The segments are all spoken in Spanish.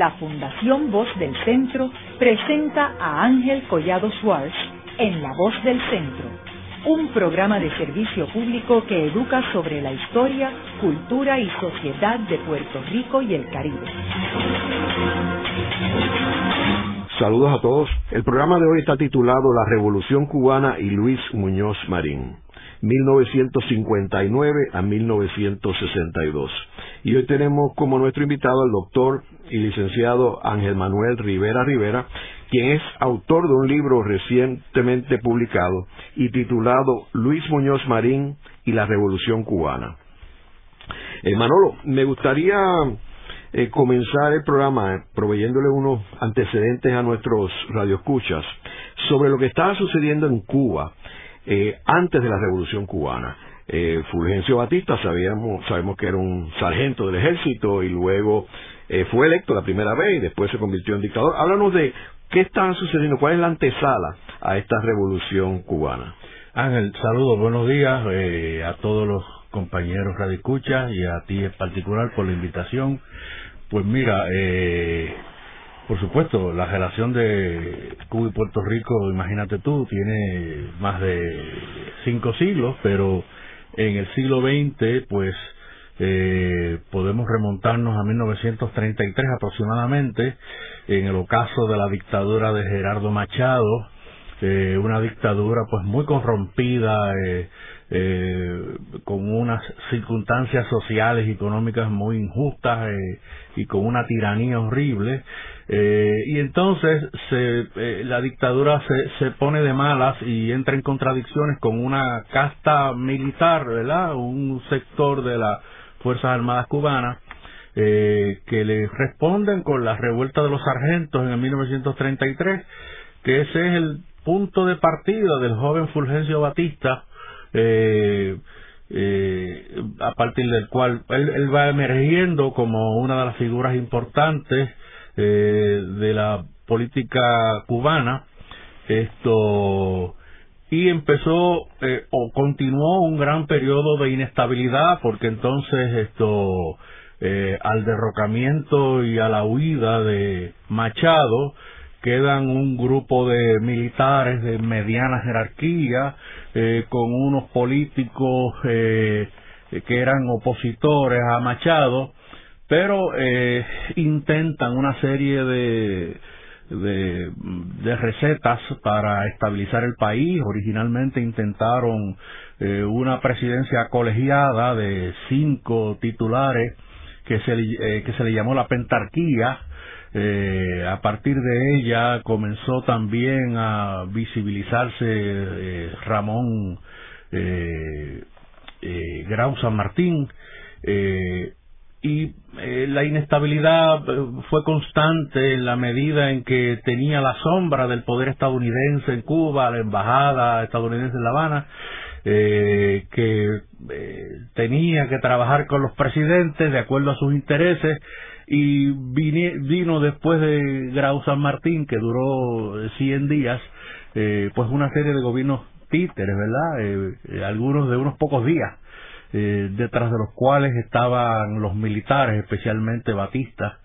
la Fundación Voz del Centro presenta a Ángel Collado Schwartz en La Voz del Centro, un programa de servicio público que educa sobre la historia, cultura y sociedad de Puerto Rico y el Caribe. Saludos a todos. El programa de hoy está titulado La Revolución Cubana y Luis Muñoz Marín. 1959 a 1962. Y hoy tenemos como nuestro invitado al doctor y licenciado Ángel Manuel Rivera Rivera, quien es autor de un libro recientemente publicado y titulado Luis Muñoz Marín y la Revolución Cubana. Eh, Manolo, me gustaría eh, comenzar el programa proveyéndole unos antecedentes a nuestros radioescuchas sobre lo que estaba sucediendo en Cuba eh, antes de la Revolución Cubana. Eh, Fulgencio Batista sabíamos, sabemos que era un sargento del ejército y luego eh, fue electo la primera vez y después se convirtió en dictador. Háblanos de qué está sucediendo, cuál es la antesala a esta Revolución Cubana. Ángel, saludos, buenos días eh, a todos los compañeros Radicucha y a ti en particular por la invitación. Pues mira, eh, por supuesto, la relación de Cuba y Puerto Rico, imagínate tú, tiene más de cinco siglos, pero en el siglo XX, pues eh, podemos remontarnos a 1933 aproximadamente, en el ocaso de la dictadura de Gerardo Machado, eh, una dictadura pues muy corrompida, eh, eh, con unas circunstancias sociales y económicas muy injustas eh, y con una tiranía horrible. Eh, y entonces se, eh, la dictadura se, se pone de malas y entra en contradicciones con una casta militar, ¿verdad? Un sector de las Fuerzas Armadas cubanas que le responden con la revuelta de los sargentos en el 1933, que ese es el punto de partida del joven Fulgencio Batista, eh, eh, a partir del cual él, va emergiendo como una de las figuras importantes eh, de la política cubana. Esto y empezó eh, o continuó un gran periodo de inestabilidad porque entonces esto eh, al derrocamiento y a la huida de Machado quedan un grupo de militares de mediana jerarquía eh, con unos políticos eh, que eran opositores a Machado, pero eh, intentan una serie de, de, recetas para estabilizar el país. Originalmente intentaron eh, una presidencia colegiada de cinco titulares que se, eh, que se le llamó la pentarquía, eh, a partir de ella comenzó también a visibilizarse eh, Ramón eh, eh Grau San Martín eh, y la inestabilidad fue constante en la medida en que tenía la sombra del poder estadounidense en Cuba, la embajada estadounidense en La Habana, eh, que tenía que trabajar con los presidentes de acuerdo a sus intereses y vino después de Grau San Martín, que duró 100 días, eh, pues una serie de gobiernos títeres, ¿verdad? Eh, eh, algunos de unos pocos días, eh, detrás de los cuales estaban los militares, especialmente Batista,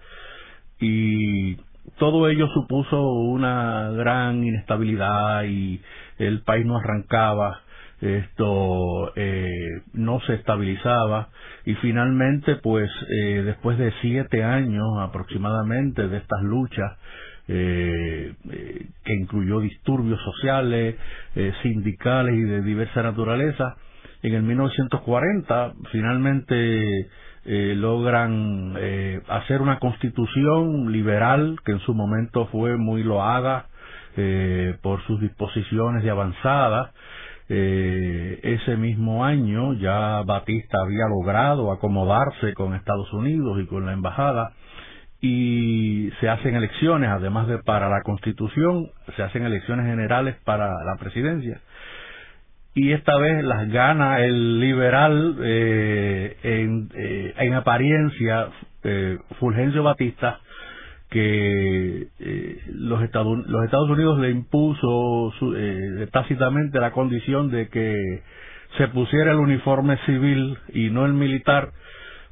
y todo ello supuso una gran inestabilidad y el país no arrancaba esto eh, no se estabilizaba. Y finalmente pues eh, después de siete años aproximadamente de estas luchas eh, eh que incluyó disturbios sociales, eh, sindicales y de diversa naturaleza, en el 1940 finalmente eh, logran eh, hacer una constitución liberal que en su momento fue muy loada eh, por sus disposiciones de avanzada eh, ese mismo año ya Batista había logrado acomodarse con Estados Unidos y con la embajada y se hacen elecciones, además de para la constitución, se hacen elecciones generales para la presidencia. Y esta vez las gana el liberal eh, en, eh, en apariencia eh, Fulgencio Batista que eh, los, Estados, Unidos le impuso eh, tácitamente la condición de que se pusiera el uniforme civil y no el militar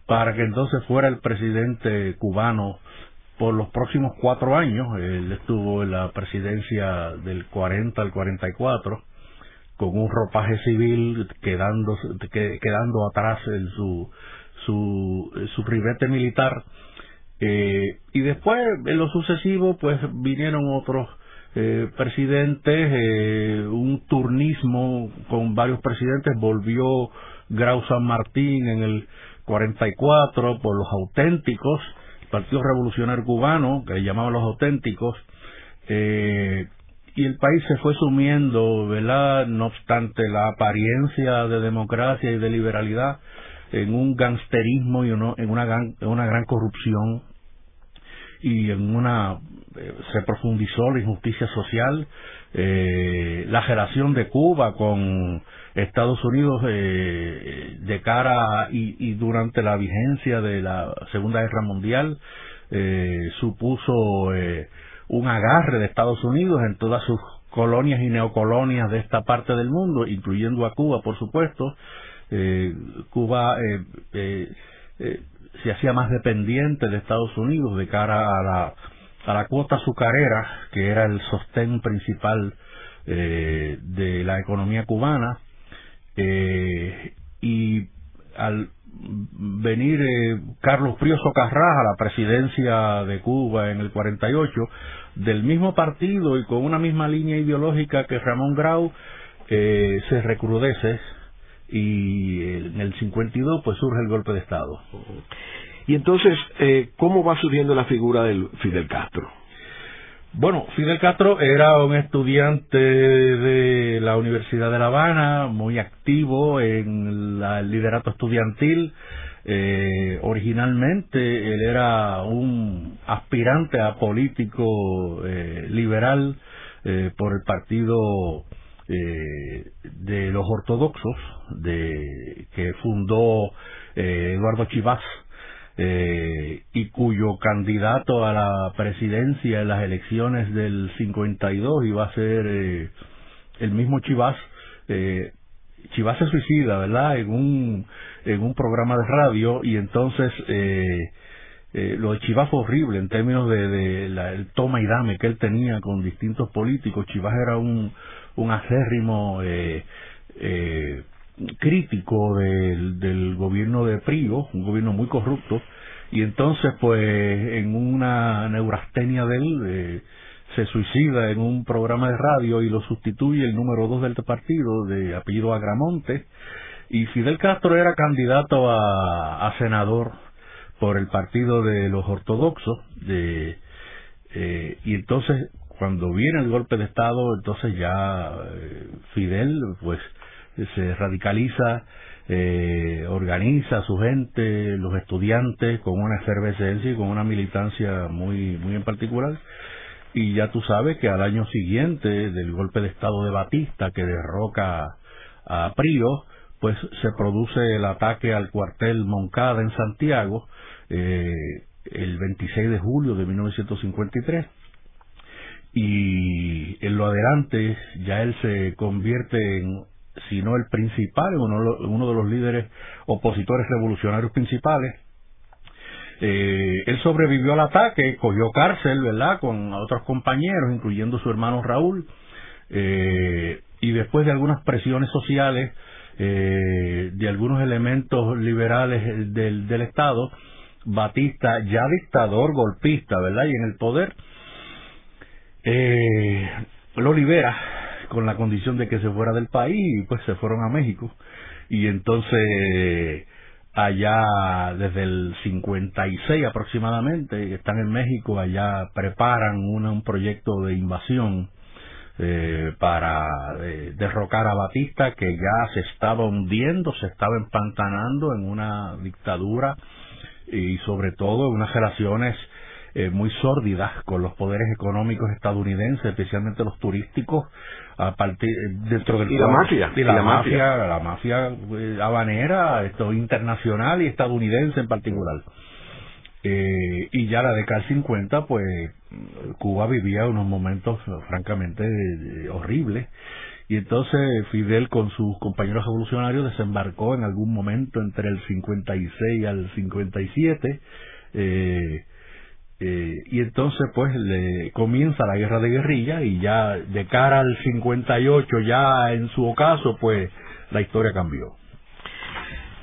para que entonces fuera el presidente cubano por los próximos cuatro años. Él estuvo en la presidencia del 40 al 44 con un ropaje civil quedando, quedando atrás en su, su, su ribete militar. Eh, y después, en lo sucesivo, pues vinieron otros eh, presidentes, eh, un turnismo con varios presidentes, volvió Grau San Martín en el 44 por los auténticos, Partido Revolucionario Cubano, que llamaban los auténticos, eh, y el país se fue sumiendo, ¿verdad? No obstante la apariencia de democracia y de liberalidad, en un gangsterismo y uno, en una, una gran corrupción y en una eh, se profundizó la injusticia social, eh, la relación de Cuba con Estados Unidos eh, de cara y, durante la vigencia de la Segunda Guerra Mundial eh, supuso eh, un agarre de Estados Unidos en todas sus colonias y neocolonias de esta parte del mundo, incluyendo a Cuba, por supuesto. Eh, Cuba se hacía más dependiente de Estados Unidos de cara a la, a la cuota azucarera, que era el sostén principal de la economía cubana eh, y al venir eh, Carlos Prioso Carras a la presidencia de Cuba en el 48, del mismo partido y con una misma línea ideológica que Ramón Grau, eh, se recrudece y en el 52 pues surge el golpe de Estado. Y entonces, eh, ¿cómo va subiendo la figura del Fidel Castro? Bueno, Fidel Castro era un estudiante de la Universidad de La Habana, muy activo en el liderato estudiantil. Eh, originalmente él era un aspirante a político eh, liberal eh, por el partido eh, de los ortodoxos de que fundó eh, Eduardo Chivas eh, y cuyo candidato a la presidencia en las elecciones del 52 iba a ser eh, el mismo Chivas. Eh, Chivas se suicida, ¿verdad? En un, en un programa de radio y entonces eh, eh, lo de Chivas fue horrible en términos de, de la, el toma y dame que él tenía con distintos políticos. Chivas era un, un acérrimo eh, eh, crítico del, del gobierno de Prigo, un gobierno muy corrupto, y entonces pues en una neurastenia de él eh, se suicida en un programa de radio y lo sustituye el número dos del partido de apellido Agramonte y Fidel Castro era candidato a, a senador por el partido de los ortodoxos de eh, y entonces cuando viene el golpe de estado entonces ya eh, Fidel pues se radicaliza, eh, organiza a su gente, los estudiantes, con una efervescencia y con una militancia muy, muy en particular. Y ya tú sabes que al año siguiente del golpe de Estado de Batista que derroca a Prío, pues se produce el ataque al cuartel Moncada en Santiago eh, el 26 de julio de 1953 y en lo adelante ya él se convierte en sino el principal, uno, uno de los líderes opositores revolucionarios principales. Eh, él sobrevivió al ataque, cogió cárcel, ¿verdad?, con otros compañeros, incluyendo su hermano Raúl, eh, y después de algunas presiones sociales, eh, de algunos elementos liberales del, del Estado, Batista, ya dictador golpista, ¿verdad?, y en el poder, eh, lo libera con la condición de que se fuera del país y pues se fueron a México. Y entonces allá desde el 56 aproximadamente están en México allá preparan un proyecto de invasión eh, para eh, derrocar a Batista que ya se estaba hundiendo se estaba empantanando en una dictadura y sobre todo en unas relaciones eh, muy sórdidas con los poderes económicos estadounidenses, especialmente los turísticos, a partir dentro del y la mafia y la, mafia, la mafia eh, habanera, esto internacional y estadounidense en particular. Eh, y ya la década del 50, pues Cuba vivía unos momentos francamente horribles. Y entonces Fidel con sus compañeros revolucionarios desembarcó en algún momento entre el 56 al 57 eh, Eh, y entonces pues le comienza la guerra de guerrilla y ya de cara al 58 ya en su ocaso pues la historia cambió.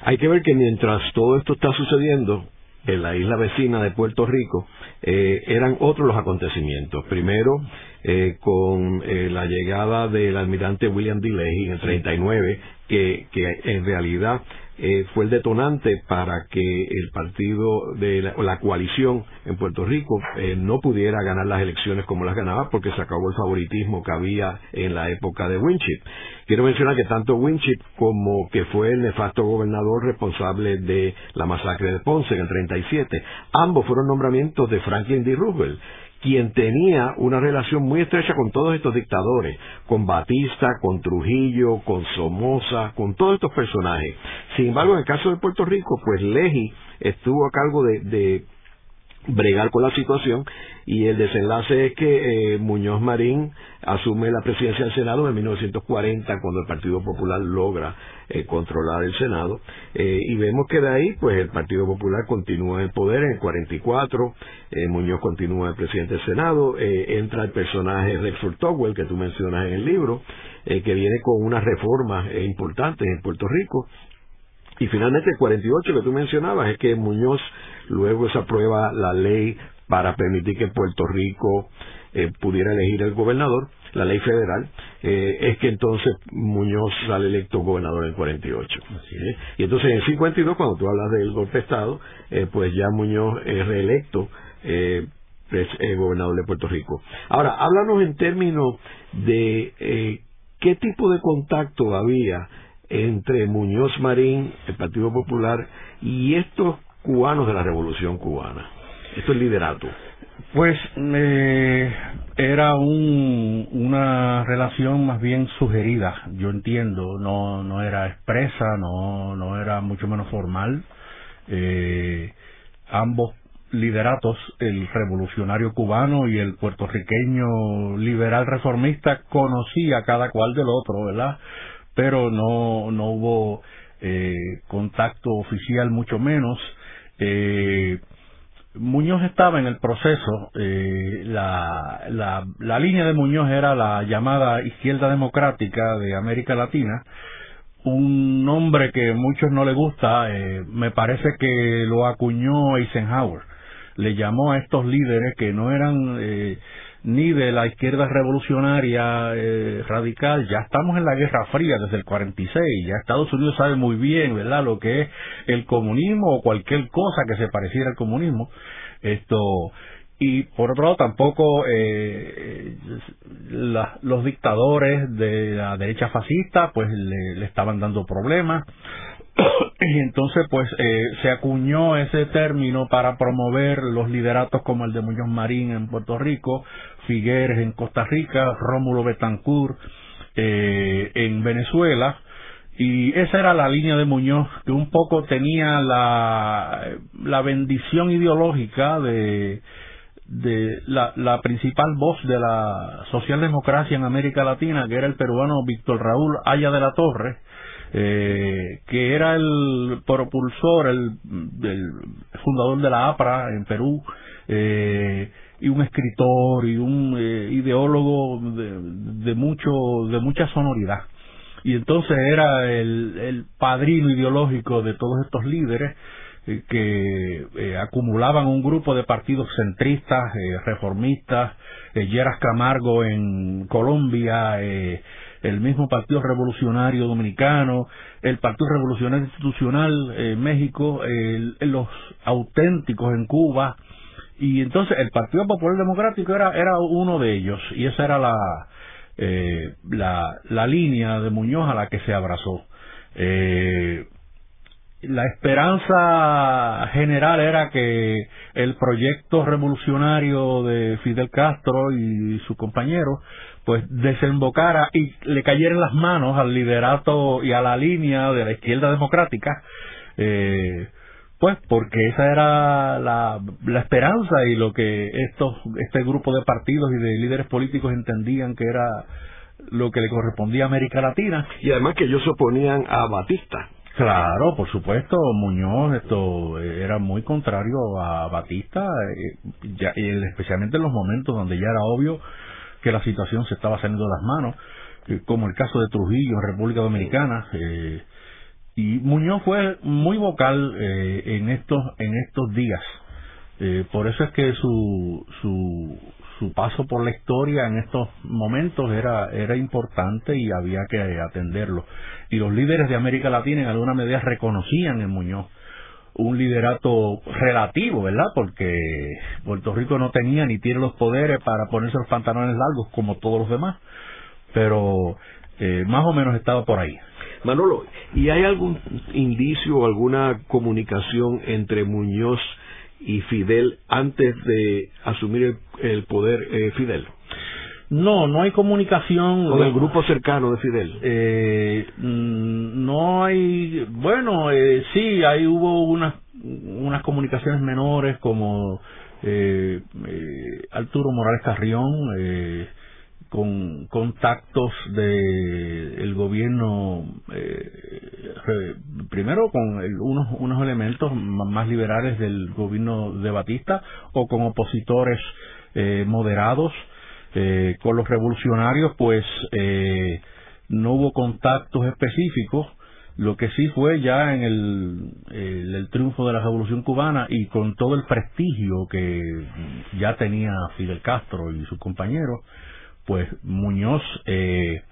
Hay que ver que mientras todo esto está sucediendo, en la isla vecina de Puerto Rico, eh, eran otros los acontecimientos. Primero, eh, con eh, la llegada del almirante William D. Leahy en el 39, que, que en realidad eh, fue el detonante para que el partido de la, coalición en Puerto Rico eh, no pudiera ganar las elecciones como las ganaba porque se acabó el favoritismo que había en la época de Winship. Quiero mencionar que tanto Winship como que fue el nefasto gobernador responsable de la masacre de Ponce en el 37, ambos fueron nombramientos de Franklin D. Roosevelt quien tenía una relación muy estrecha con todos estos dictadores, con Batista, con Trujillo, con Somoza, con todos estos personajes. Sin embargo, en el caso de Puerto Rico, pues Leji estuvo a cargo de, bregar con la situación y el desenlace es que eh, Muñoz Marín asume la presidencia del Senado en 1940 cuando el Partido Popular logra eh, controlar el Senado eh, y vemos que de ahí pues el Partido Popular continúa en poder en el 44 eh, Muñoz continúa el presidente del Senado entra el personaje Rexford Togwell que tú mencionas en el libro que viene con unas reformas importantes en Puerto Rico y finalmente el 48 que tú mencionabas es que Muñoz luego se aprueba la ley para permitir que Puerto Rico pudiera elegir el gobernador la ley federal, eh, es que entonces Muñoz sale electo gobernador en el 48. ¿eh? Y entonces en el 52, cuando tú hablas del golpe de Estado, eh, pues ya Muñoz es reelecto gobernador de Puerto Rico. Ahora, háblanos en términos de qué tipo de contacto había entre Muñoz Marín, el Partido Popular, y estos cubanos de la Revolución Cubana, estos liderato. Pues eh, era un, una relación más bien sugerida, yo entiendo, no, no era expresa, no, no era mucho menos formal. Eh, ambos lideratos, el revolucionario cubano y el puertorriqueño liberal reformista, conocía cada cual del otro, ¿verdad? Pero no, no hubo eh, contacto oficial, mucho menos. Eh, Muñoz estaba en el proceso, eh, la, la, la, línea de Muñoz era la llamada izquierda democrática de América Latina, un nombre que a muchos no le gusta, eh, me parece que lo acuñó Eisenhower, le llamó a estos líderes que no eran eh, ni de la izquierda revolucionaria eh, radical, ya estamos en la Guerra Fría desde el 46, ya Estados Unidos sabe muy bien, ¿verdad?, lo que es el comunismo o cualquier cosa que se pareciera al comunismo. Esto y por otro lado tampoco eh, los dictadores de la derecha fascista pues le estaban dando problemas y entonces pues eh, se acuñó ese término para promover los lideratos como el de Muñoz Marín en Puerto Rico, Figueres en Costa Rica, Rómulo Betancourt eh, en Venezuela y esa era la línea de Muñoz que un poco tenía la, la bendición ideológica de de la, principal voz de la socialdemocracia en América Latina, que era el peruano Víctor Raúl Aya de la Torre, eh, que era el propulsor, el, fundador de la APRA en Perú, eh, y un escritor y un eh, ideólogo de, mucho, de mucha sonoridad. Y entonces era el, padrino ideológico de todos estos líderes eh, que acumulaban un grupo de partidos centristas, reformistas, Geras Camargo en Colombia, el mismo Partido Revolucionario Dominicano, el Partido Revolucionario Institucional en México, los auténticos en Cuba, y entonces el Partido Popular Democrático era, era uno de ellos, y esa era la, eh, la, la línea de Muñoz a la que se abrazó. Eh, la esperanza general era que el proyecto revolucionario de Fidel Castro y su compañero pues desembocara y le cayera en las manos al liderato y a la línea de la izquierda democrática, eh, pues porque esa era la, la esperanza y lo que estos, este grupo de partidos y de líderes políticos entendían que era lo que le correspondía a América Latina. Y además que ellos se oponían a Batista Claro, por supuesto, Muñoz esto era muy contrario a Batista, eh, ya, especialmente en los momentos donde ya era obvio que la situación se estaba saliendo de las manos, eh, como el caso de Trujillo en República Dominicana. Eh, y Muñoz fue muy vocal en estos en estos días. por eso es que su, su su paso por la historia en estos momentos era, era importante y había que atenderlo. Y los líderes de América Latina en alguna medida reconocían en Muñoz un liderato relativo, ¿verdad? Porque Puerto Rico no tenía ni tiene los poderes para ponerse los pantalones largos como todos los demás, pero eh, más o menos estaba por ahí. Manolo, ¿y hay algún indicio o alguna comunicación entre Muñoz y Fidel antes de asumir el, poder eh, Fidel? No, no hay comunicación. Con el grupo cercano de Fidel. Eh, mm, no hay, bueno, eh, sí, ahí hubo unas, unas comunicaciones menores como eh, eh Arturo Morales Carrión, eh, con contactos de el gobierno eh, primero con unos unos elementos más liberales del gobierno de Batista o con opositores eh, moderados eh, con los revolucionarios pues eh, no hubo contactos específicos. Lo que sí fue ya en el, el, el, triunfo de la Revolución Cubana y con todo el prestigio que ya tenía Fidel Castro y sus compañeros, pues Muñoz eh,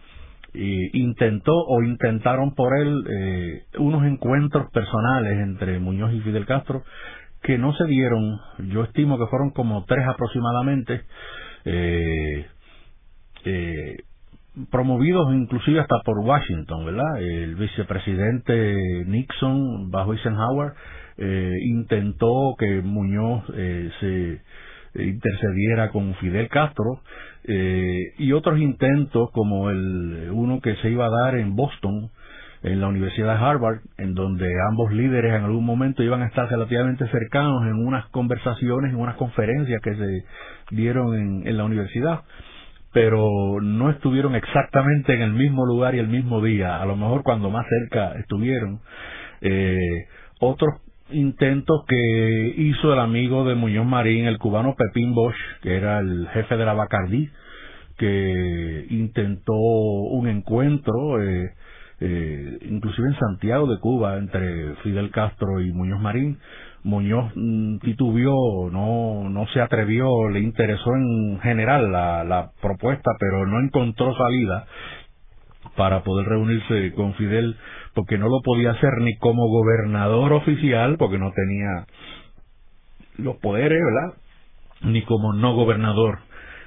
intentó o intentaron por él eh, unos encuentros personales entre Muñoz y Fidel Castro que no se dieron, yo estimo que fueron como tres aproximadamente, eh, promovidos inclusive hasta por Washington, ¿verdad? El vicepresidente Nixon bajo Eisenhower intentó que Muñoz se intercediera con Fidel Castro eh, y otros intentos como el uno que se iba a dar en Boston en la Universidad de Harvard en donde ambos líderes en algún momento iban a estar relativamente cercanos en unas conversaciones en unas conferencias que se dieron en, en la universidad pero no estuvieron exactamente en el mismo lugar y el mismo día. A lo mejor cuando más cerca estuvieron eh, otros intentos que hizo el amigo de Muñoz Marín, el cubano Pepín Bosch, que era el jefe de la Bacardí, que intentó un encuentro, eh, eh, inclusive en Santiago de Cuba, entre Fidel Castro y Muñoz Marín. Muñoz mm, titubió, no, no se atrevió, le interesó en general la, la propuesta, pero no encontró salida para poder reunirse con Fidel porque no lo podía hacer ni como gobernador oficial, porque no tenía los poderes, ¿verdad? Ni como no gobernador.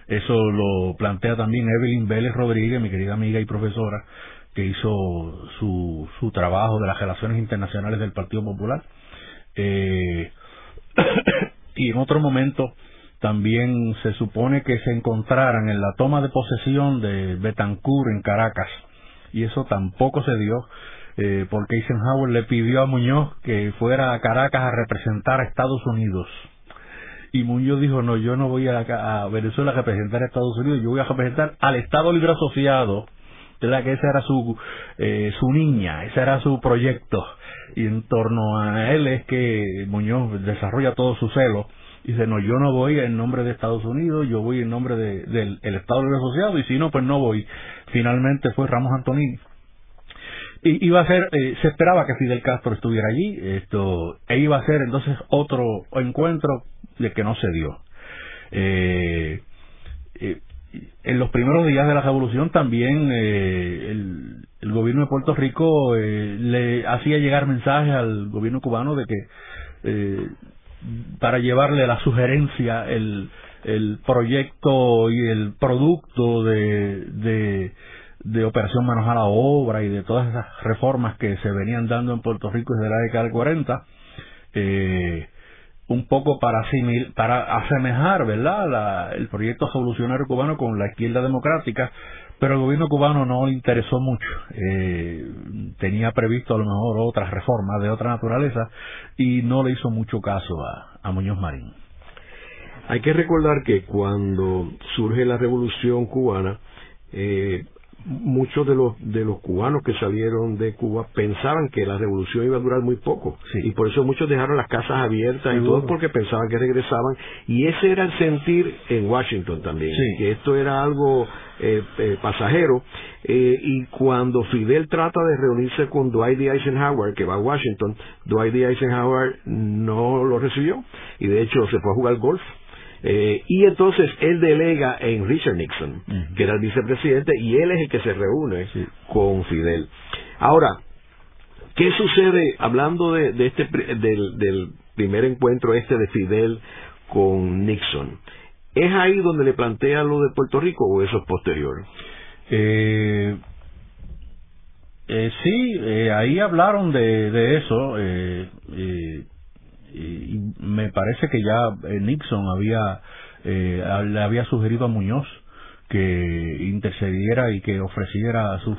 Eso lo plantea también Evelyn Vélez Rodríguez, mi querida amiga y profesora, que hizo su, su trabajo de las relaciones internacionales del Partido Popular. Eh, y en otro momento también se supone que se encontraran en la toma de posesión de Betancourt en Caracas, y eso tampoco se dio eh, porque Eisenhower le pidió a Muñoz que fuera a Caracas a representar a Estados Unidos. Y Muñoz dijo, no, yo no voy a, a Venezuela a representar a Estados Unidos, yo voy a representar al Estado Libre Asociado, ¿verdad? que esa era su, eh, su niña, ese era su proyecto. Y en torno a él es que Muñoz desarrolla todo su celo. Y dice, no, yo no voy en nombre de Estados Unidos, yo voy en nombre de, del Estado Libre Asociado, y si no, pues no voy. Finalmente fue Ramos Antonini y iba a ser, eh, se esperaba que Fidel Castro estuviera allí, esto, e iba a ser entonces otro encuentro de que no se dio. Eh, eh, en los primeros días de la revolución también el, el, gobierno de Puerto Rico le hacía llegar mensajes al gobierno cubano de que para llevarle la sugerencia el, el proyecto y el producto de, de de Operación Manos a la Obra y de todas esas reformas que se venían dando en Puerto Rico desde la década del 40, eh, un poco para, para asemejar ¿verdad? el proyecto revolucionario cubano con la izquierda democrática, pero el gobierno cubano no le interesó mucho. Eh, tenía previsto a lo mejor otras reformas de otra naturaleza y no le hizo mucho caso a, a Muñoz Marín. Hay que recordar que cuando surge la revolución cubana, eh, muchos de los de los cubanos que salieron de Cuba pensaban que la revolución iba a durar muy poco. Y por eso muchos dejaron las casas abiertas y todo porque pensaban que regresaban. Y ese era el sentir en Washington también que esto era algo eh, eh, pasajero. Eh, y cuando Fidel trata de reunirse con Dwight D. Eisenhower que va a Washington Dwight D. Eisenhower no lo recibió. Y de hecho se fue a jugar golf eh, y entonces él delega en Richard Nixon, que era el vicepresidente, y él es el que se reúne con Fidel. Ahora, ¿qué sucede hablando de, este del, primer encuentro este de Fidel con Nixon? ¿Es ahí donde le plantea lo de Puerto Rico o eso es posterior? Eh, eh, sí, eh, ahí hablaron de, de eso. Eh, eh, y me parece que ya eh, Nixon había eh, le había sugerido a Muñoz que intercediera y que ofreciera su,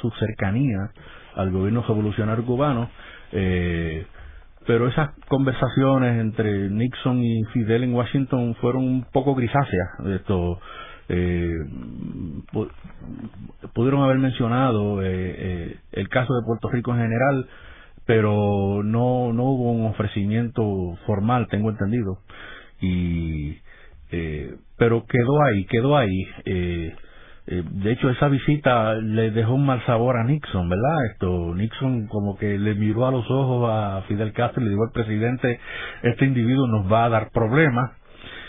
su cercanía al gobierno revolucionario cubano eh, pero esas conversaciones entre Nixon y Fidel en Washington fueron un poco grisáceas esto eh, pudieron haber mencionado eh, el caso de Puerto Rico en general pero no no hubo un ofrecimiento formal tengo entendido. Y eh, pero quedó ahí quedó ahí. Eh, eh, de hecho esa visita le dejó un mal sabor a Nixon verdad esto Nixon como que le miró a los ojos a Fidel Castro y le dijo al presidente este individuo nos va a dar problemas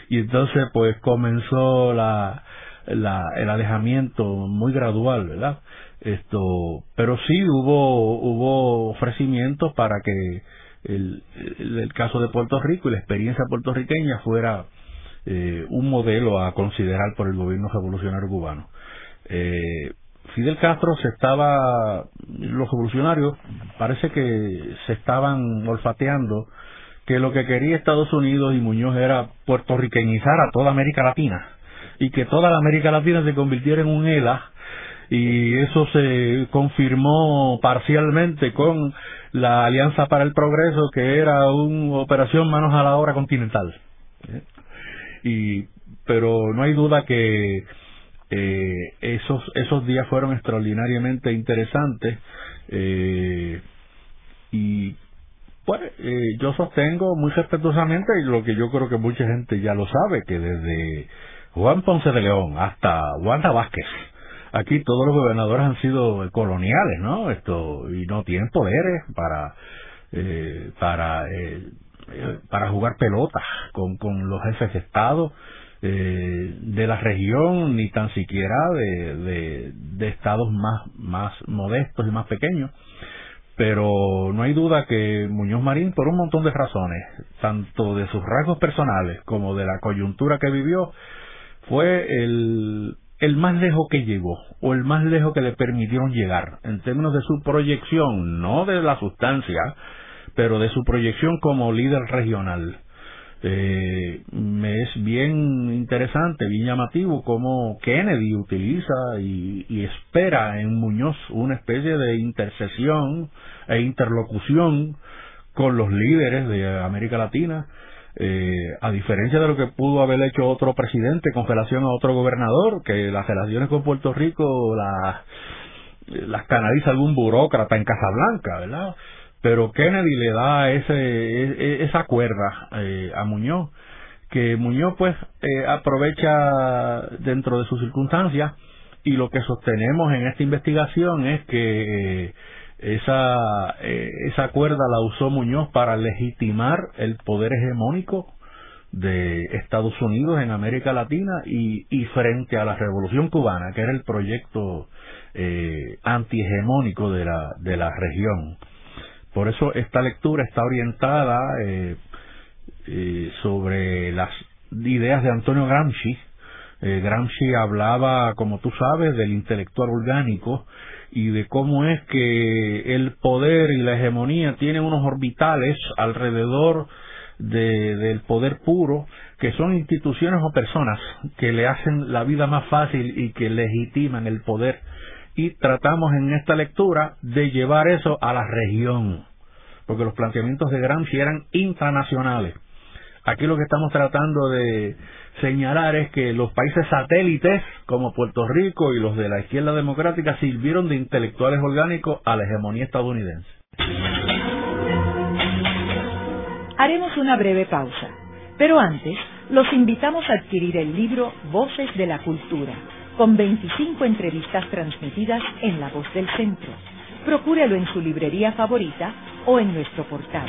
y entonces pues comenzó la, la el alejamiento muy gradual verdad esto pero sí hubo hubo ofrecimientos para que el, el, caso de Puerto Rico y la experiencia puertorriqueña fuera eh, un modelo a considerar por el gobierno revolucionario cubano. Eh, Fidel Castro se estaba los revolucionarios parece que se estaban olfateando que lo que quería Estados Unidos y Muñoz era puertorriqueñizar a toda América Latina y que toda la América Latina se convirtiera en un ELA y eso se confirmó parcialmente con la Alianza para el Progreso que era una operación manos a la obra continental. Y pero no hay duda que eh, esos esos días fueron extraordinariamente interesantes eh, y pues eh, yo sostengo muy respetuosamente y lo que yo creo que mucha gente ya lo sabe que desde Juan Ponce de León hasta Wanda Vázquez aquí todos los gobernadores han sido coloniales, ¿no? Esto y no tienen poderes para eh, para eh, para jugar pelotas con, con los jefes de estado eh, de la región ni tan siquiera de, de, de estados más más modestos y más pequeños pero no hay duda que Muñoz Marín, por un montón de razones, tanto de sus rasgos personales como de la coyuntura que vivió, fue el el más lejos que llegó o el más lejos que le permitieron llegar en términos de su proyección, no de la sustancia, pero de su proyección como líder regional. Eh, me es bien interesante, bien llamativo cómo Kennedy utiliza y, y espera en Muñoz una especie de intercesión e interlocución con los líderes de América Latina eh, a diferencia de lo que pudo haber hecho otro presidente con relación a otro gobernador, que las relaciones con Puerto Rico las, las canaliza algún burócrata en Casablanca, ¿verdad? Pero Kennedy le da ese, e, e, esa cuerda eh, a Muñoz, que Muñoz pues eh, aprovecha dentro de sus circunstancias y lo que sostenemos en esta investigación es que esa, eh, esa cuerda la usó Muñoz para legitimar el poder hegemónico de Estados Unidos en América Latina y, y frente a la Revolución Cubana, que era el proyecto eh, antihegemónico de la, de la región. Por eso esta lectura está orientada eh, eh, sobre las ideas de Antonio Gramsci. Eh, Gramsci hablaba, como tú sabes, del intelectual orgánico y de cómo es que el poder y la hegemonía tienen unos orbitales alrededor de, del poder puro que son instituciones o personas que le hacen la vida más fácil y que legitiman el poder. Y tratamos en esta lectura de llevar eso a la región porque los planteamientos de Gramsci eran internacionales aquí lo que estamos tratando de señalar es que los países satélites como Puerto Rico y los de la izquierda democrática sirvieron de intelectuales orgánicos a la hegemonía estadounidense. Haremos una breve pausa, pero antes los invitamos a adquirir el libro Voces de la Cultura, con 25 entrevistas transmitidas en La Voz del Centro. Procúrelo en su librería favorita o en nuestro portal.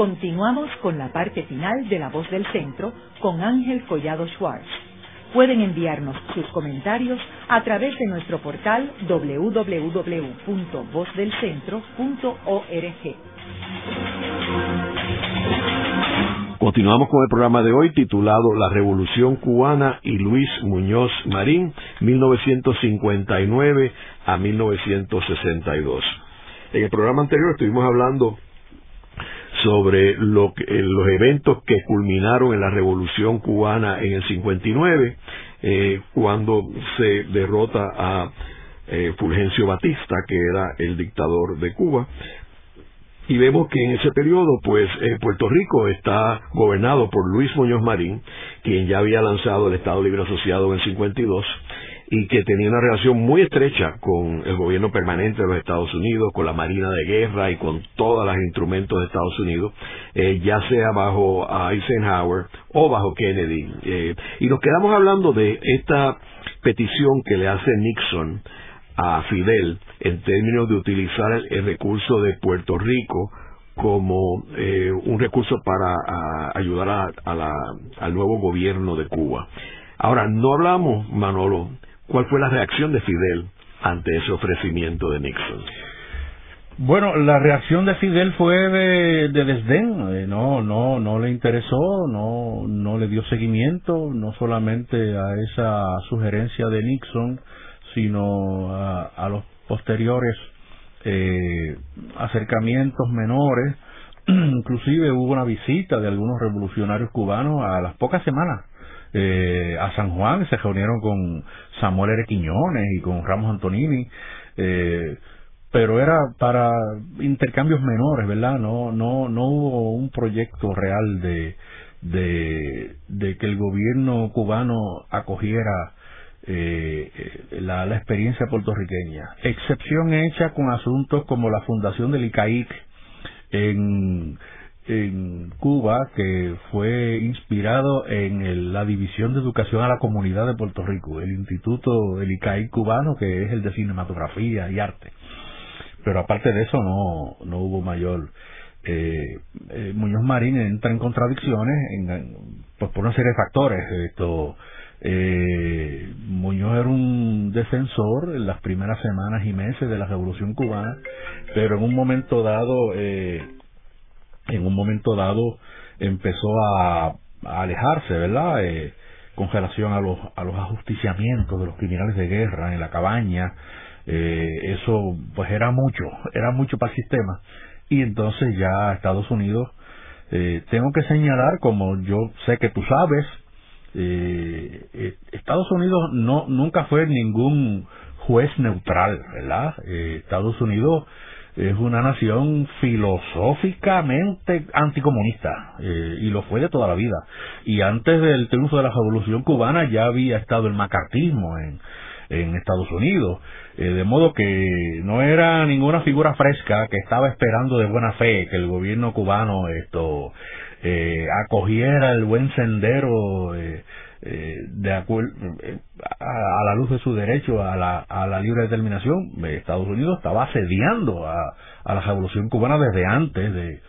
Continuamos con la parte final de La Voz del Centro con Ángel Collado Schwartz. Pueden enviarnos sus comentarios a través de nuestro portal www.vozdelcentro.org. Continuamos con el programa de hoy titulado La Revolución Cubana y Luis Muñoz Marín, 1959 a 1962. En el programa anterior estuvimos hablando sobre lo que, eh, los eventos que culminaron en la Revolución Cubana en el 59, eh, cuando se derrota a eh, Fulgencio Batista, que era el dictador de Cuba. Y vemos que en ese periodo, pues, Puerto Rico está gobernado por Luis Muñoz Marín, quien ya había lanzado el Estado Libre Asociado en el 52, y que tenía una relación muy estrecha con el gobierno permanente de los Estados Unidos, con la Marina de Guerra y con todos los instrumentos de Estados Unidos, eh, ya sea bajo Eisenhower o bajo Kennedy. Eh, y nos quedamos hablando de esta petición que le hace Nixon a Fidel en términos de utilizar el, recurso de Puerto Rico como eh, un recurso para ayudar al nuevo gobierno de Cuba. Ahora, no hablamos, Manolo, ¿Cuál fue la reacción de Fidel ante ese ofrecimiento de Nixon? Bueno, la reacción de Fidel fue de, desdén, eh, no, no, no le interesó, no, no le dio seguimiento, no solamente a esa sugerencia de Nixon, sino a, los posteriores eh, acercamientos menores. Inclusive hubo una visita de algunos revolucionarios cubanos a las pocas semanas eh, a San Juan, se reunieron con Samuel R. Quiñones y con Ramos Antonini, eh, pero era para intercambios menores, ¿verdad? No, no, no hubo un proyecto real de, de, que el gobierno cubano acogiera eh, la, la, experiencia puertorriqueña. Excepción hecha con asuntos como la fundación del ICAIC en en Cuba que fue inspirado en la División de Educación a la Comunidad de Puerto Rico, el Instituto del ICAI cubano, que es el de cinematografía y arte. Pero aparte de eso no, no hubo mayor... Eh, eh, Muñoz Marín entra en contradicciones en, pues por una serie de factores. Esto, eh, Muñoz era un defensor en las primeras semanas y meses de la Revolución Cubana, pero en un momento dado eh, en un momento dado empezó a, alejarse, ¿verdad? Eh, con relación a los, a los ajusticiamientos de los criminales de guerra en la cabaña. Eh, eso pues era mucho, era mucho para el sistema. Y entonces ya Estados Unidos, eh, tengo que señalar, como yo sé que tú sabes, eh, Estados Unidos no nunca fue ningún juez neutral, ¿verdad? Estados Unidos es una nación filosóficamente anticomunista eh, y lo fue de toda la vida. Y antes del triunfo de la Revolución Cubana ya había estado el macartismo en, en Estados Unidos, eh, de modo que no era ninguna figura fresca que estaba esperando de buena fe que el gobierno cubano esto eh, acogiera el buen sendero eh, eh, de acuerdo eh, a, la luz de su derecho a la, a la libre determinación, Estados Unidos estaba asediando a, a la revolución cubana desde antes de,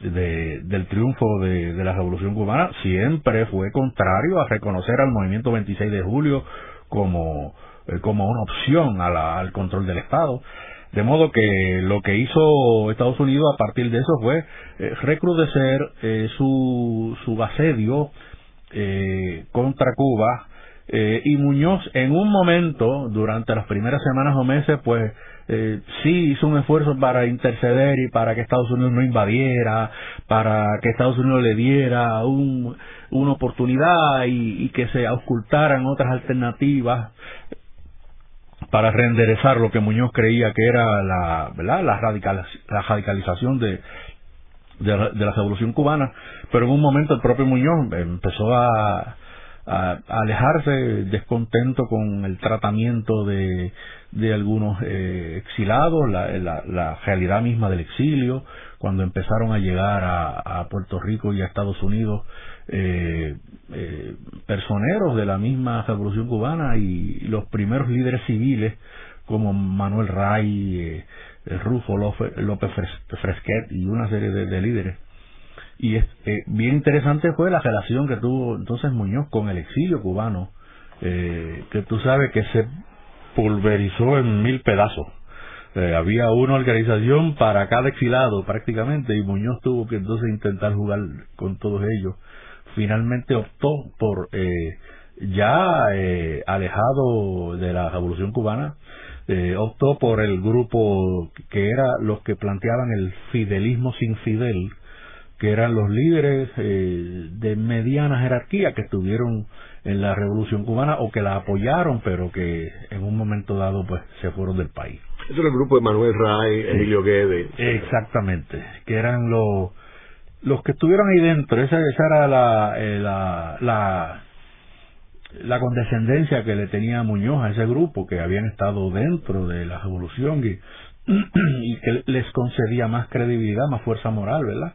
de, del triunfo de, de, la revolución cubana, siempre fue contrario a reconocer al movimiento 26 de julio como, eh, como una opción a la, al control del Estado. De modo que lo que hizo Estados Unidos a partir de eso fue recrudecer su, su asedio eh, contra Cuba eh, y Muñoz en un momento durante las primeras semanas o meses pues eh, sí hizo un esfuerzo para interceder y para que Estados Unidos no invadiera para que Estados Unidos le diera un, una oportunidad y, que se ocultaran otras alternativas para reenderezar lo que Muñoz creía que era la, ¿verdad? la, la radicalización de, de la, revolución cubana, pero en un momento el propio Muñoz empezó a, alejarse descontento con el tratamiento de, de algunos eh, exilados, la, la, realidad misma del exilio, cuando empezaron a llegar a, a Puerto Rico y a Estados Unidos eh, eh, personeros de la misma revolución cubana y los primeros líderes civiles como Manuel Ray, eh, Rufo López Fresquet y una serie de, líderes. Y es, eh, bien interesante fue la relación que tuvo entonces Muñoz con el exilio cubano, eh, que tú sabes que se pulverizó en mil pedazos. Eh, había una organización para cada exilado prácticamente y Muñoz tuvo que entonces intentar jugar con todos ellos. Finalmente optó por, ya alejado de la revolución cubana, eh, optó por el grupo que era los que planteaban el fidelismo sin fidel, que eran los líderes eh, de mediana jerarquía que estuvieron en la revolución cubana o que la apoyaron, pero que en un momento dado pues se fueron del país. Eso era el grupo de Manuel Ray, Emilio Guedes. Exactamente, que eran los los que estuvieron ahí dentro. Esa, esa era la, eh, la, la la condescendencia que le tenía Muñoz a ese grupo que habían estado dentro de la revolución y, y que les concedía más credibilidad, más fuerza moral, ¿verdad?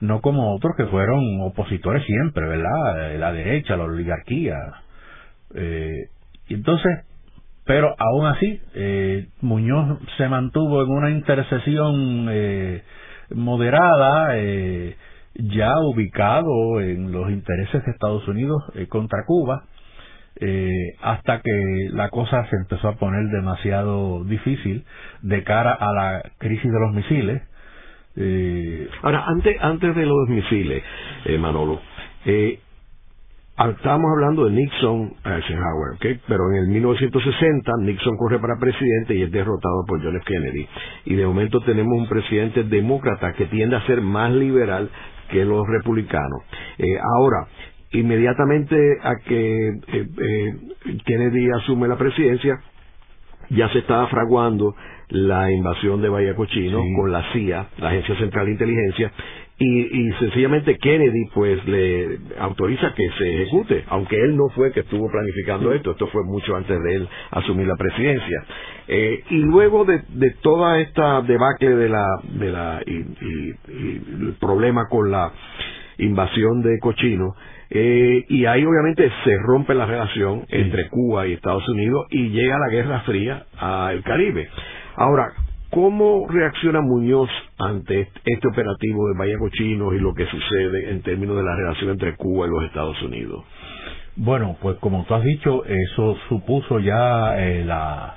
No como otros que fueron opositores siempre, ¿verdad? La derecha, la oligarquía. Eh, y entonces, pero aún así, eh, Muñoz se mantuvo en una intercesión eh, moderada, eh, ya ubicado en los intereses de Estados Unidos eh, contra Cuba, eh, hasta que la cosa se empezó a poner demasiado difícil de cara a la crisis de los misiles. Eh, Ahora, antes, antes de los misiles, eh, Manolo, eh, Estamos hablando de Nixon Eisenhower, pero en el 1960 Nixon corre para presidente y es derrotado por John F. Kennedy. Y de momento tenemos un presidente demócrata que tiende a ser más liberal que los republicanos. Eh, ahora, inmediatamente a que eh, eh, Kennedy asume la presidencia, ya se estaba fraguando la invasión de Bahía Cochino con la CIA, la Agencia Central de Inteligencia, y, sencillamente Kennedy pues le autoriza que se ejecute, aunque él no fue que estuvo planificando esto, esto fue mucho antes de él asumir la presidencia. Eh, y luego de, toda esta debacle de la, de la y, el problema con la invasión de Cochino, eh, y ahí obviamente se rompe la relación entre Cuba y Estados Unidos y llega la Guerra Fría al Caribe. Ahora, ¿cómo reacciona Muñoz ante este operativo de Bahía Cochinos y lo que sucede en términos de la relación entre Cuba y los Estados Unidos? Bueno, pues como tú has dicho, eso supuso ya eh, la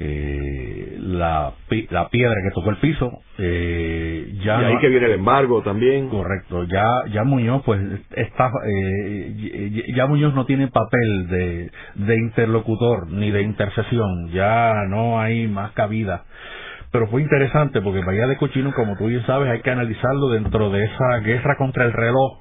eh, la, la piedra que tocó el piso eh, ya y ahí que viene el embargo también. Correcto ya ya Muñoz pues está eh, ya Muñoz no tiene papel de, de interlocutor ni de intercesión ya no hay más cabida. Pero fue interesante porque Bahía de Cochino como tú bien sabes hay que analizarlo dentro de esa guerra contra el reloj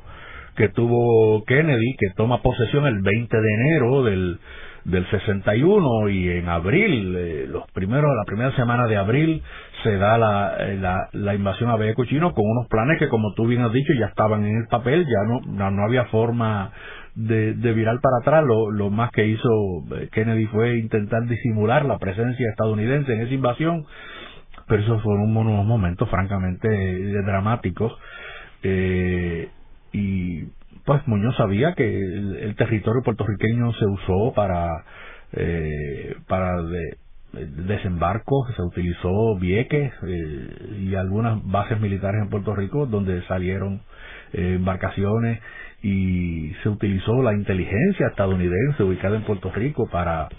que tuvo Kennedy que toma posesión el 20 de enero del del 61 y en abril, eh, los primeros, la primera semana de abril, se da la, eh, la, invasión a Bahía Cochino con unos planes que, como tú bien has dicho, ya estaban en el papel, ya no, no, había forma de, de, virar para atrás. Lo, lo más que hizo eh, Kennedy fue intentar disimular la presencia estadounidense en esa invasión, pero esos fueron unos momentos francamente dramáticos. Eh, y pues Muñoz sabía que el, territorio puertorriqueño se usó para eh, para de, desembarco, se utilizó Vieques eh, y algunas bases militares en Puerto Rico donde salieron eh, embarcaciones y se utilizó la inteligencia estadounidense ubicada en Puerto Rico para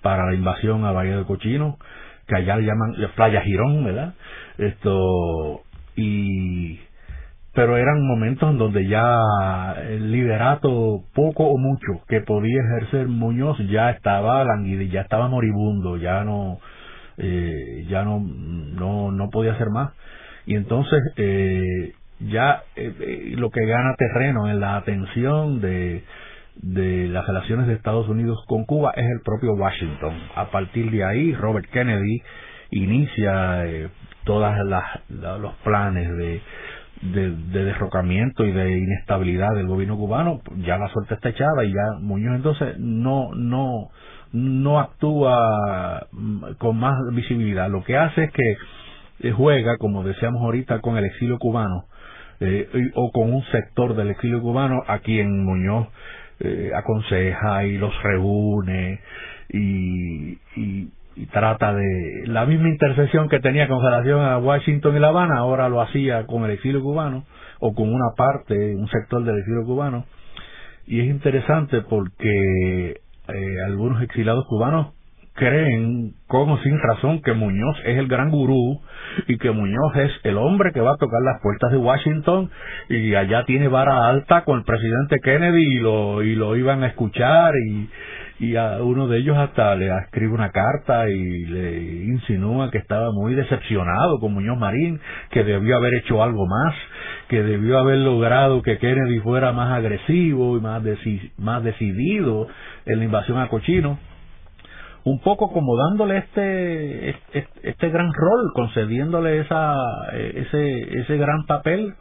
para la invasión a Bahía del Cochino que allá le llaman Playa Girón, ¿verdad? Esto y pero eran momentos en donde ya el liderato, poco o mucho, que podía ejercer Muñoz ya estaba languido, ya estaba moribundo, ya no, eh, ya no, no, no podía hacer más. Y entonces, eh, ya eh, lo que gana terreno en la atención de, de las relaciones de Estados Unidos con Cuba es el propio Washington. A partir de ahí, Robert Kennedy inicia eh, todos los planes de, de, derrocamiento y de inestabilidad del gobierno cubano. Ya la suerte está echada y ya Muñoz entonces no, no, no actúa mm, con más visibilidad. Lo que hace es que eh, juega, como decíamos ahorita, con el exilio cubano eh, o con un sector del exilio cubano a quien Muñoz eh, aconseja y los reúne y, y, trata de la misma intersección que tenía con relación a Washington y La Habana, ahora lo hacía con el exilio cubano o con una parte, un sector del exilio cubano. Y es interesante porque eh, algunos exilados cubanos creen con o sin razón que Muñoz es el gran gurú y que Muñoz es el hombre que va a tocar las puertas de Washington y allá tiene vara alta con el presidente Kennedy y lo y lo iban a escuchar y y a uno de ellos hasta le escribe una carta y le insinúa que estaba muy decepcionado con Muñoz Marín, que debió haber hecho algo más, que debió haber logrado que Kennedy fuera más agresivo y más, más decidido en la invasión a Cochino. Un poco como dándole este, este, este gran rol, concediéndole esa, ese, ese gran papel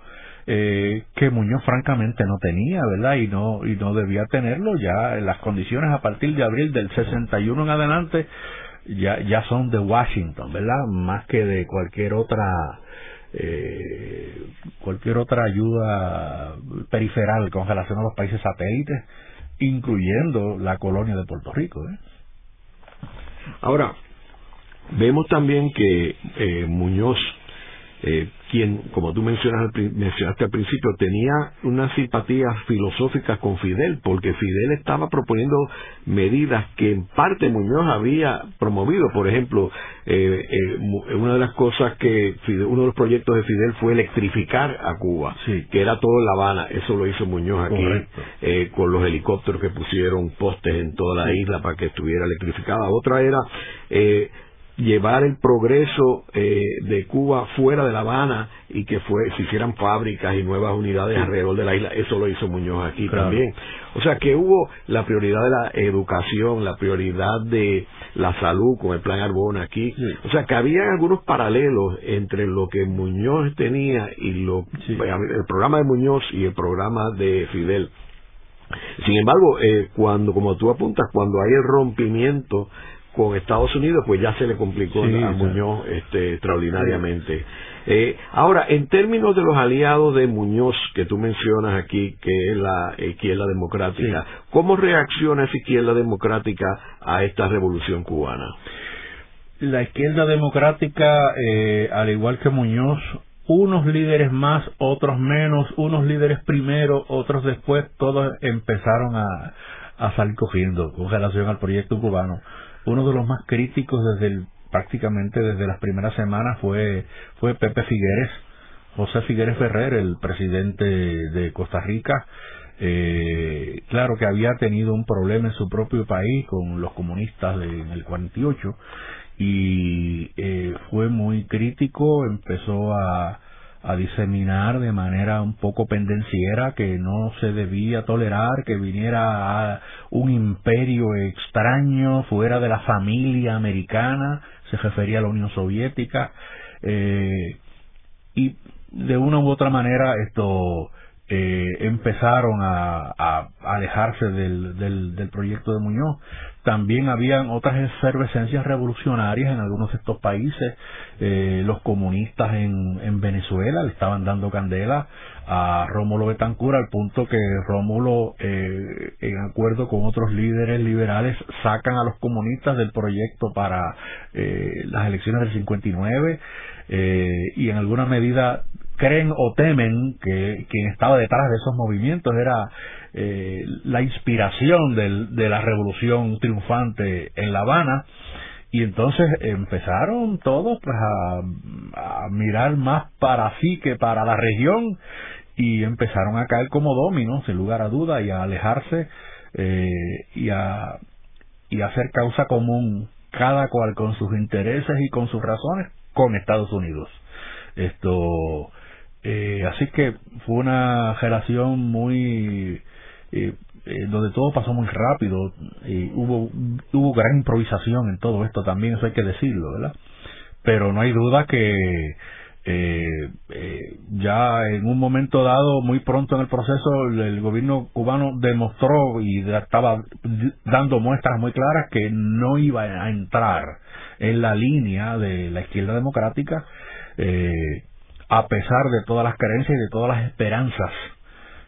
eh, que Muñoz francamente no tenía, ¿verdad? Y no, y no debía tenerlo ya en las condiciones a partir de abril del 61 en adelante ya, ya son de Washington, ¿verdad? Más que de cualquier otra, eh, cualquier otra ayuda periferal con relación a los países satélites, incluyendo la colonia de Puerto Rico, ¿eh? Ahora, vemos también que eh, Muñoz, eh, quien, como tú mencionas, mencionaste al principio, tenía unas simpatías filosóficas con Fidel, porque Fidel estaba proponiendo medidas que en parte Muñoz había promovido. Por ejemplo, eh, una de las cosas que uno de los proyectos de Fidel fue electrificar a Cuba, que era todo en La Habana. Eso lo hizo Muñoz aquí, con los helicópteros que pusieron postes en toda la isla para que estuviera electrificada. Otra era eh, llevar el progreso eh, de Cuba fuera de La Habana y que fue, se hicieran fábricas y nuevas unidades alrededor de la isla. Eso lo hizo Muñoz aquí también. O sea que hubo la prioridad de la educación, la prioridad de la salud con el plan Arbona aquí. O sea que había algunos paralelos entre lo que Muñoz tenía y lo, el programa de Muñoz y el programa de Fidel. Sin embargo, eh, cuando, como tú apuntas, cuando hay el rompimiento con Estados Unidos, pues ya se le complicó a Muñoz este, extraordinariamente. Eh, ahora, en términos de los aliados de Muñoz que tú mencionas aquí, que es la izquierda democrática, ¿cómo reacciona esa izquierda democrática a esta revolución cubana? La izquierda democrática, eh, al igual que Muñoz, unos líderes más, otros menos, unos líderes primero, otros después, todos empezaron a, a salir cogiendo con relación al proyecto cubano uno de los más críticos desde prácticamente desde las primeras semanas fue, fue Pepe Figueres, José Figueres Ferrer, el presidente de Costa Rica. Eh, claro que había tenido un problema en su propio país con los comunistas en el 48 y eh, fue muy crítico, empezó a, a diseminar de manera un poco pendenciera que no se debía tolerar que viniera a un imperio extraño fuera de la familia americana, se refería a la Unión Soviética, eh, y de una u otra manera esto eh, empezaron a, alejarse del, del, proyecto de Muñoz. También habían otras efervescencias revolucionarias en algunos de estos países. Eh, los comunistas en, en Venezuela le estaban dando candela a Rómulo Betancur al punto que Rómulo, eh, en acuerdo con otros líderes liberales, sacan a los comunistas del proyecto para eh, las elecciones del 59 eh, y en alguna medida creen o temen que quien estaba detrás de esos movimientos era eh, la inspiración del, de la revolución triunfante en La Habana. Y entonces empezaron todos pues a, mirar más para sí que para la región y empezaron a caer como dominos sin lugar a duda y a alejarse eh, y a y a hacer causa común cada cual con sus intereses y con sus razones con Estados Unidos. Esto eh, así que fue una relación muy eh, eh, donde todo pasó muy rápido y hubo hubo gran improvisación en todo esto también eso hay que decirlo verdad pero no hay duda que eh, eh, ya en un momento dado, muy pronto en el proceso, el, gobierno cubano demostró y estaba dando muestras muy claras que no iba a entrar en la línea de la izquierda democrática, eh, a pesar de todas las carencias y de todas las esperanzas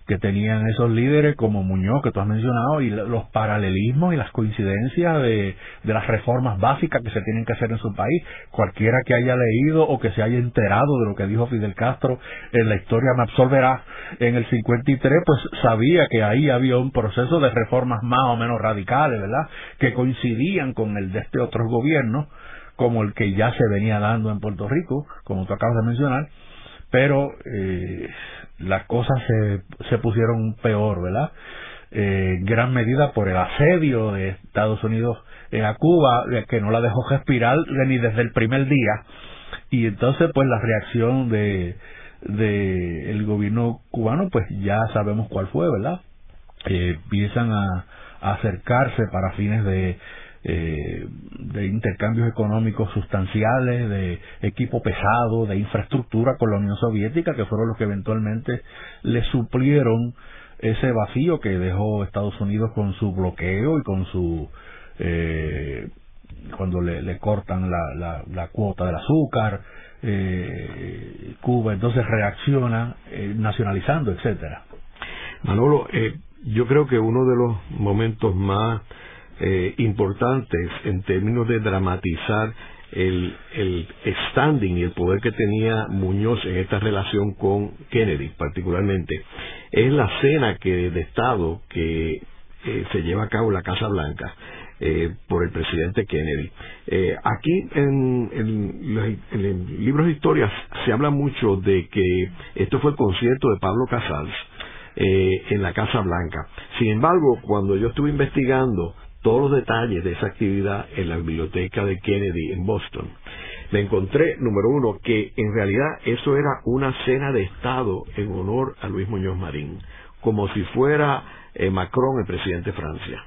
que tenían esos líderes como Muñoz que tú has mencionado y los paralelismos y las coincidencias de, las reformas básicas que se tienen que hacer en su país. Cualquiera que haya leído o que se haya enterado de lo que dijo Fidel Castro en la historia me absolverá en el 53, pues sabía que ahí había un proceso de reformas más o menos radicales, ¿verdad? Que coincidían con el de este otro gobierno, como el que ya se venía dando en Puerto Rico, como tú acabas de mencionar, pero eh, las cosas se, se pusieron peor, ¿verdad? Eh, gran medida por el asedio de Estados Unidos a Cuba, que no la dejó respirar ni desde el primer día. Y entonces, pues la reacción de, de el gobierno cubano, pues ya sabemos cuál fue, ¿verdad? Eh, empiezan a, a acercarse para fines de eh, de intercambios económicos sustanciales, de equipo pesado, de infraestructura con la Unión Soviética, que fueron los que eventualmente le suplieron ese vacío que dejó Estados Unidos con su bloqueo y con su eh, cuando le, cortan la, la, cuota del azúcar eh, Cuba entonces reacciona eh, nacionalizando etcétera. Manolo eh, yo creo que uno de los momentos más eh, importantes en términos de dramatizar el, el standing y el poder que tenía Muñoz en esta relación con Kennedy particularmente es la cena que de Estado que eh, se lleva a cabo en la Casa Blanca eh, por el presidente Kennedy. Eh, aquí en, en, en, libros de historias se habla mucho de que esto fue el concierto de Pablo Casals eh, en la Casa Blanca. Sin embargo, cuando yo estuve investigando todos los detalles de esa actividad en la biblioteca de Kennedy en Boston. Me encontré, número uno, que en realidad eso era una cena de Estado en honor a Luis Muñoz Marín, como si fuera eh, Macron el presidente de Francia.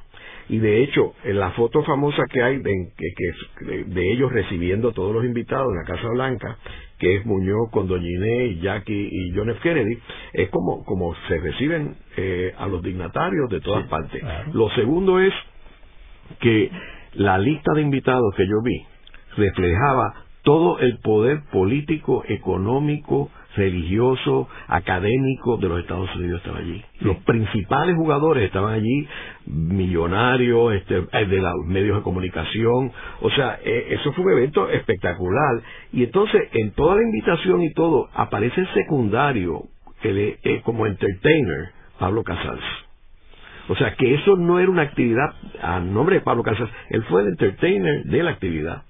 Y de hecho, en la foto famosa que hay de, que, de, ellos recibiendo todos los invitados en la Casa Blanca, que es Muñoz con Doña Inés, Jackie y John F. Kennedy, es como, como se reciben eh, a los dignatarios de todas partes. Lo segundo es que la lista de invitados que yo vi reflejaba todo el poder político, económico, religioso, académico de los Estados Unidos estaba allí. Los principales jugadores estaban allí, millonarios, este, eh, de los medios de comunicación. O sea, eh, eso fue un evento espectacular. Y entonces, en toda la invitación y todo, aparece secundario, eh, como entertainer, Pablo Casals. O sea, que eso no era una actividad a nombre de Pablo Casas, él fue el entertainer de la actividad.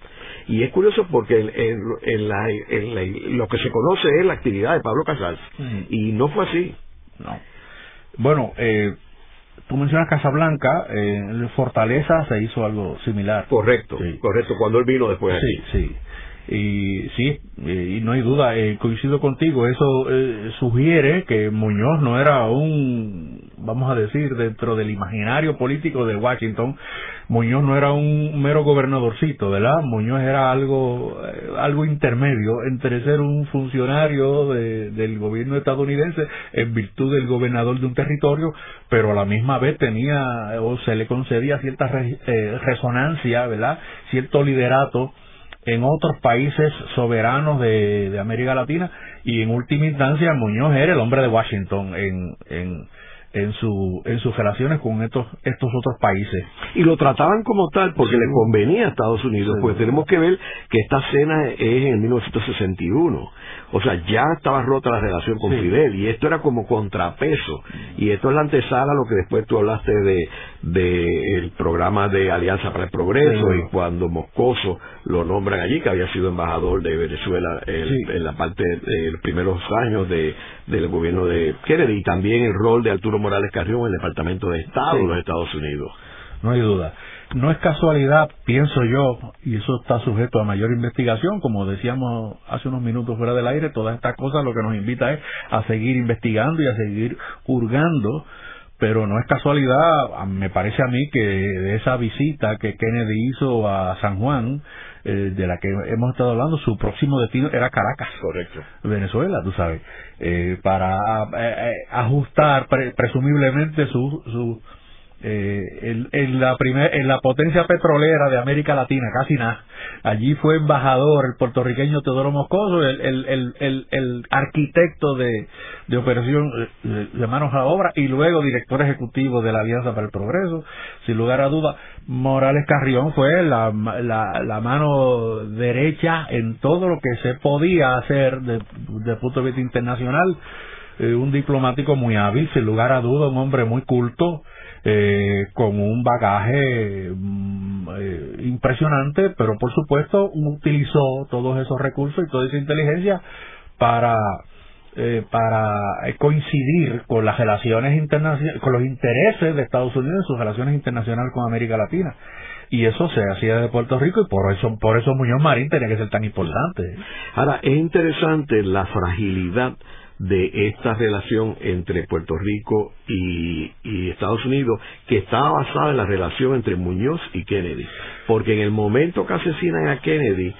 Y es curioso porque en, la, lo que se conoce es la actividad de Pablo Casals, y no fue así. No. Bueno, eh, tú mencionas Casablanca, eh, en Fortaleza se hizo algo similar. Correcto, correcto, cuando él vino después. Sí, sí. Y sí, y no hay duda, eh, coincido contigo, eso eh, sugiere que Muñoz no era un, vamos a decir, dentro del imaginario político de Washington, Muñoz no era un mero gobernadorcito, ¿verdad? Muñoz era algo, eh, algo intermedio entre ser un funcionario del gobierno estadounidense en virtud del gobernador de un territorio, pero a la misma vez tenía o se le concedía cierta resonancia, ¿verdad? Cierto liderato en otros países soberanos de, de, América Latina y en última instancia Muñoz era el hombre de Washington en, en, en, su, en sus relaciones con estos, estos otros países. Y lo trataban como tal porque le convenía a Estados Unidos, pues tenemos que ver que esta cena es en 1961 o sea, ya estaba rota la relación con Fidel y esto era como contrapeso. Y esto es la antesala lo que después tú hablaste de, de el programa de Alianza para el Progreso y cuando Moscoso lo nombran allí, que había sido embajador de Venezuela en la parte de los primeros años de, del gobierno de Kennedy y también el rol de Arturo Morales Carrión en el Departamento de Estado de los Estados Unidos. No hay duda no es casualidad, pienso yo, y eso está sujeto a mayor investigación, como decíamos hace unos minutos fuera del aire, todas estas cosas lo que nos invita es a seguir investigando y a seguir hurgando pero no es casualidad, me parece a mí que de esa visita que Kennedy hizo a San Juan, eh, de la que hemos estado hablando, su próximo destino era Caracas, correcto, Venezuela, tú sabes, eh, para eh, ajustar presumiblemente su, su eh, en, la primer, en la potencia petrolera de América Latina, casi nada. Allí fue embajador el puertorriqueño Teodoro Moscoso, el, el, el, el arquitecto de, de operación eh, de manos a obra y luego director ejecutivo de la Alianza para el Progreso. Sin lugar a duda, Morales Carrión fue la, la, la mano derecha en todo lo que se podía hacer de punto de vista internacional. Eh, un diplomático muy hábil, sin lugar a duda, un hombre muy culto, eh, con un bagaje mm, eh, impresionante, pero por supuesto utilizó todos esos recursos y toda esa inteligencia para eh, para coincidir con las relaciones internacionales, con los intereses de Estados Unidos en sus relaciones internacionales con América Latina. Y eso se hacía de Puerto Rico y por eso, por eso Muñoz Marín tenía que ser tan importante. Ahora, es interesante la fragilidad de esta relación entre Puerto Rico y, Estados Unidos, que estaba basada en la relación entre Muñoz y Kennedy. Porque en el momento que asesinan a Kennedy,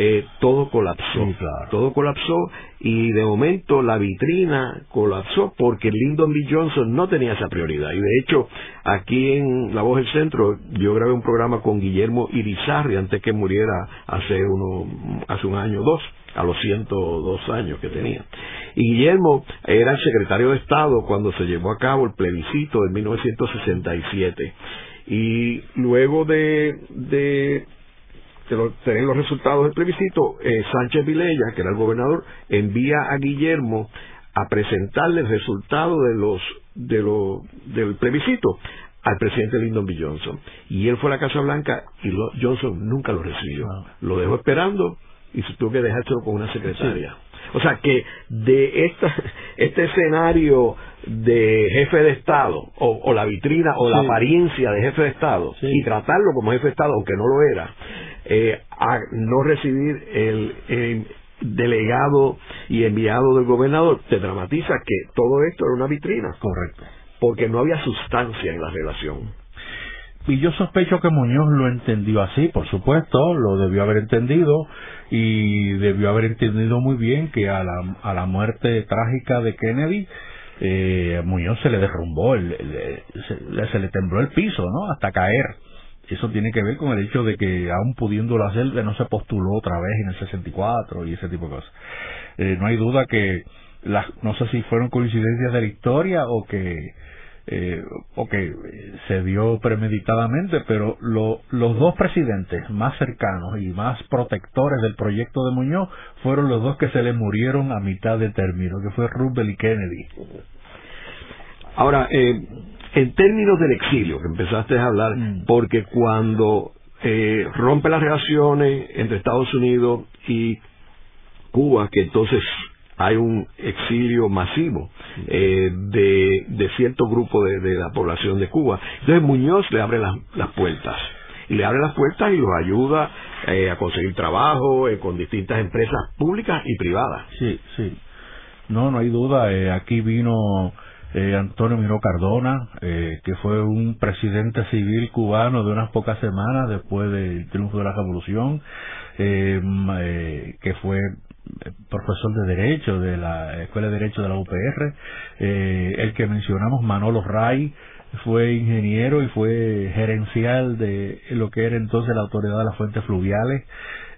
eh, todo colapsó. Todo colapsó y de momento la vitrina colapsó porque Lyndon B. Johnson no tenía esa prioridad. Y de hecho, aquí en La Voz del Centro, yo grabé un programa con Guillermo Irizarri antes que muriera hace, uno, hace un año o dos a los 102 años que tenía. Y Guillermo era el secretario de Estado cuando se llevó a cabo el plebiscito de 1967. Y luego de, de tener los resultados del plebiscito, eh, Sánchez Vilella, que era el gobernador, envía a Guillermo a presentarle el resultado de los, de lo, del plebiscito al presidente Lyndon B. Johnson. Y él fue a la Casa Blanca y Johnson nunca lo recibió. Lo dejó esperando y se tuvo que dejárselo con una secretaria. O sea que de esta, este escenario de jefe de Estado, o, la vitrina o la apariencia de jefe de Estado, y tratarlo como jefe de Estado, aunque no lo era, eh, a no recibir el, delegado y enviado del gobernador, te dramatiza que todo esto era una vitrina. Correcto. Porque no había sustancia en la relación. Y yo sospecho que Muñoz lo entendió así, por supuesto, lo debió haber entendido y debió haber entendido muy bien que a la, a la muerte trágica de Kennedy, eh, Muñoz se le derrumbó, el, se, le tembló el piso, ¿no? Hasta caer. Eso tiene que ver con el hecho de que, aún pudiéndolo hacer, no se postuló otra vez en el 64 y ese tipo de cosas. Eh, no hay duda que, las, no sé si fueron coincidencias de la historia o que eh, o que se dio premeditadamente, pero los dos presidentes más cercanos y más protectores del proyecto de Muñoz fueron los dos que se le murieron a mitad de término, que fue Roosevelt y Kennedy. Ahora, eh, en términos del exilio, que empezaste a hablar, mm. porque cuando eh, rompe las relaciones entre Estados Unidos y Cuba, que entonces hay un exilio masivo eh, de, de, cierto grupo de, la población de Cuba. Entonces Muñoz le abre las, puertas. Y le abre las puertas y los ayuda eh, a conseguir trabajo eh, con distintas empresas públicas y privadas. Sí, sí. No, no hay duda. aquí vino Antonio Miró Cardona, que fue un presidente civil cubano de unas pocas semanas después del triunfo de la revolución, que fue profesor de Derecho de la Escuela de Derecho de la UPR, eh, el que mencionamos, Manolo Ray, fue ingeniero y fue gerencial de lo que era entonces la Autoridad de las Fuentes Fluviales.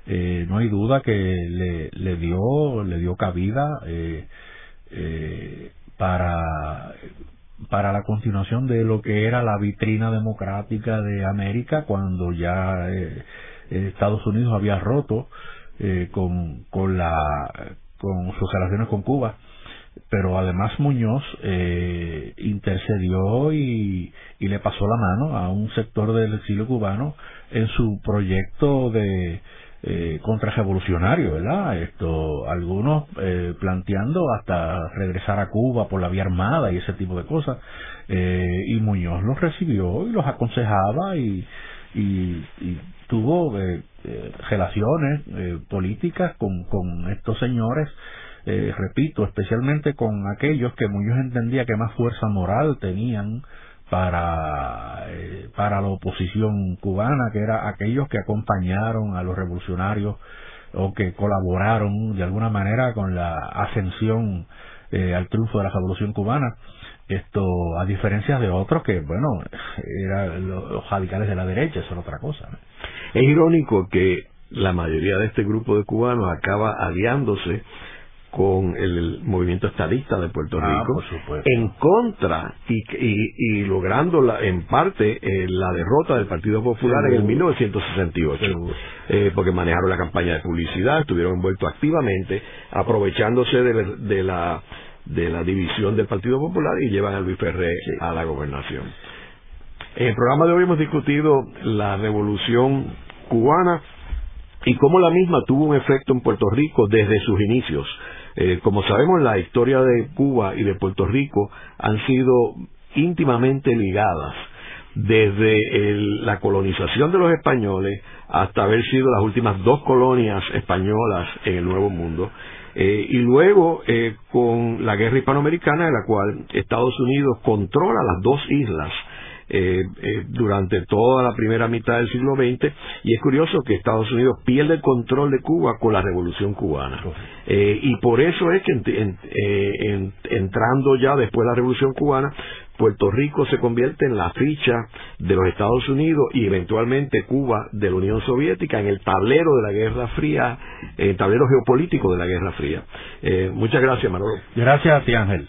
Eh, no hay duda que le, le dio le dio cabida eh, para para la continuación de lo que era la vitrina democrática de América cuando ya Estados Unidos había roto eh, con, con, la, con sus relaciones con Cuba. Pero además Muñoz eh, intercedió y, y le pasó la mano a un sector del exilio cubano en su proyecto de eh, contrarrevolucionario, ¿verdad? Esto, algunos eh, planteando hasta regresar a Cuba por la vía armada y ese tipo de cosas. Eh, y Muñoz los recibió y los aconsejaba y, y, tuvo eh, eh, relaciones eh, políticas con, con estos señores eh, repito, especialmente con aquellos que Muñoz entendía que más fuerza moral tenían para, eh, para la oposición cubana, que era aquellos que acompañaron a los revolucionarios o que colaboraron de alguna manera con la ascensión eh, al triunfo de la revolución cubana. Esto, a diferencia de otros que, bueno, eran los radicales de la derecha, eso era otra cosa. Es irónico que la mayoría de este grupo de cubanos acaba aliándose con el movimiento estadista de Puerto ah, Rico en contra y, logrando la, en parte eh, la derrota del Partido Popular en el 1968 eh, porque manejaron la campaña de publicidad estuvieron envueltos activamente aprovechándose de, la de la división del Partido Popular y llevan a Luis Ferré a la gobernación. En el programa de hoy hemos discutido la revolución cubana y cómo la misma tuvo un efecto en Puerto Rico desde sus inicios eh, como sabemos, la historia de Cuba y de Puerto Rico han sido íntimamente ligadas desde la colonización de los españoles hasta haber sido las últimas dos colonias españolas en el Nuevo Mundo. Eh, y luego eh, con la guerra hispanoamericana en la cual Estados Unidos controla las dos islas eh, eh, durante toda la primera mitad del siglo XX y es curioso que Estados Unidos pierde el control de Cuba con la revolución cubana eh, y por eso es que entrando ya después de la revolución cubana Puerto Rico se convierte en la ficha de los Estados Unidos y eventualmente Cuba de la Unión Soviética en el tablero de la Guerra Fría, en el tablero geopolítico de la Guerra Fría. muchas gracias, Manolo. Gracias a ti, Ángel.